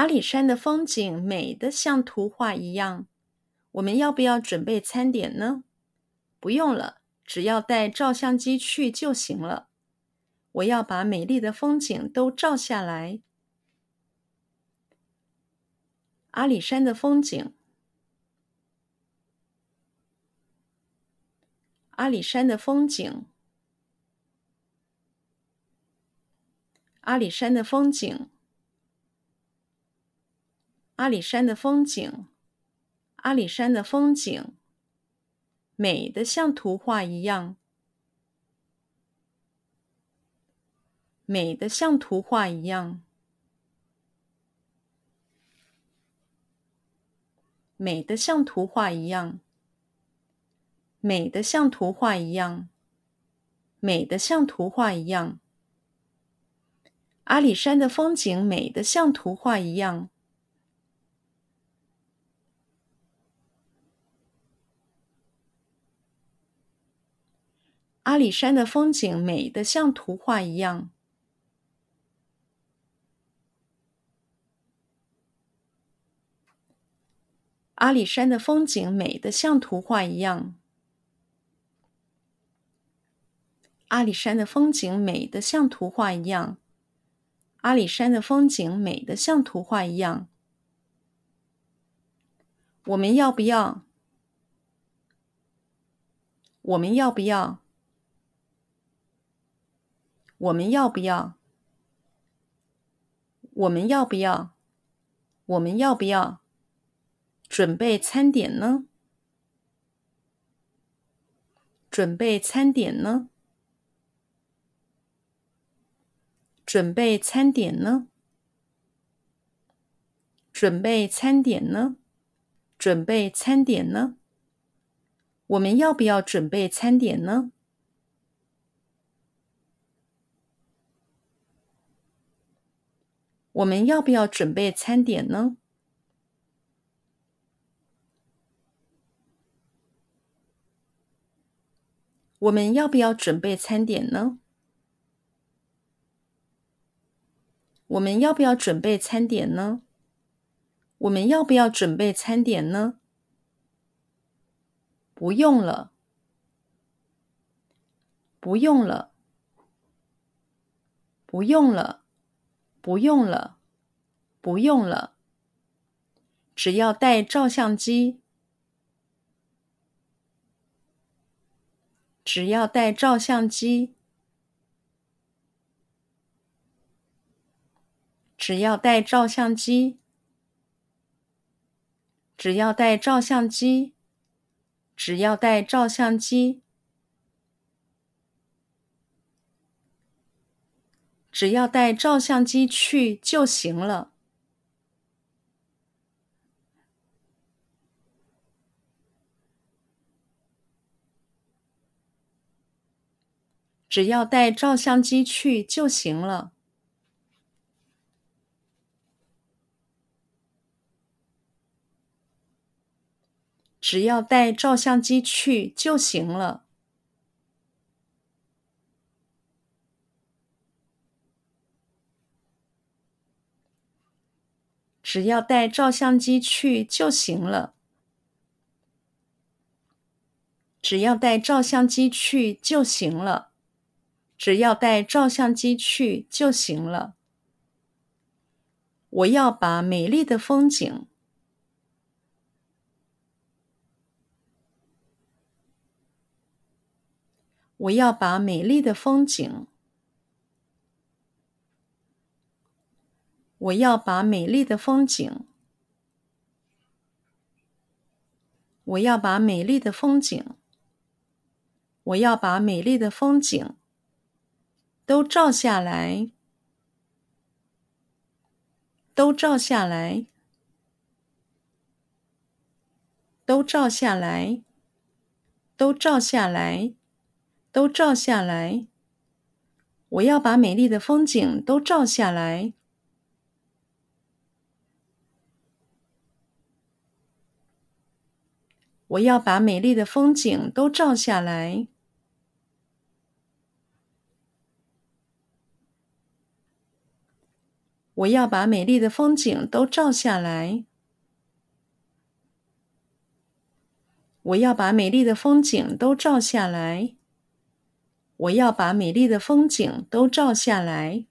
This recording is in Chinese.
阿里山的风景美得像图画一样。我们要不要准备餐点呢？不用了，只要带照相机去就行了。我要把美丽的风景都照下来。阿里山的风景，阿里山的风景，阿里山的风景，阿里山的风景，阿里山的风景，美得像图画一样，美得像图画一样。美得像图画一样，美得像图画一样，美得像图画一样。阿里山的风景美得像图画一样。阿里山的风景美得像图画一样。阿里山的风景美得像图画一样。阿里山的风景美得像图画一样。阿里山的风景美得像图画一样。我们要不要？我们要不要？我们要不要？我们要不要？我们要不要？准备餐点呢？准备餐点呢？准备餐点呢？准备餐点呢？准备餐点呢？我们要不要准备餐点呢？我们要不要准备餐点呢？我们要不要准备餐点呢？我们要不要准备餐点呢？我们要不要准备餐点呢？不用了，不用了，不用了，不用了，不用了。只要带照相机。只要带照相机，只要带照相机，只要带照相机，只要带照相机，只要带照相机去就行了。只要带照相机去就行了。只要带照相机去就行了。只要带照相机去就行了。只要带照相机去就行了。只要带照相机去就行了。我要把美丽的风景，我要把美丽的风景，我要把美丽的风景，我要把美丽的风景，我要把美丽的风景。都照下来，都照下来，都照下来，都照下来，都照下来。我要把美丽的风景都照下来。我要把美丽的风景都照下来。我要把美丽的风景都照下来。我要把美丽的风景都照下来。我要把美丽的风景都照下来。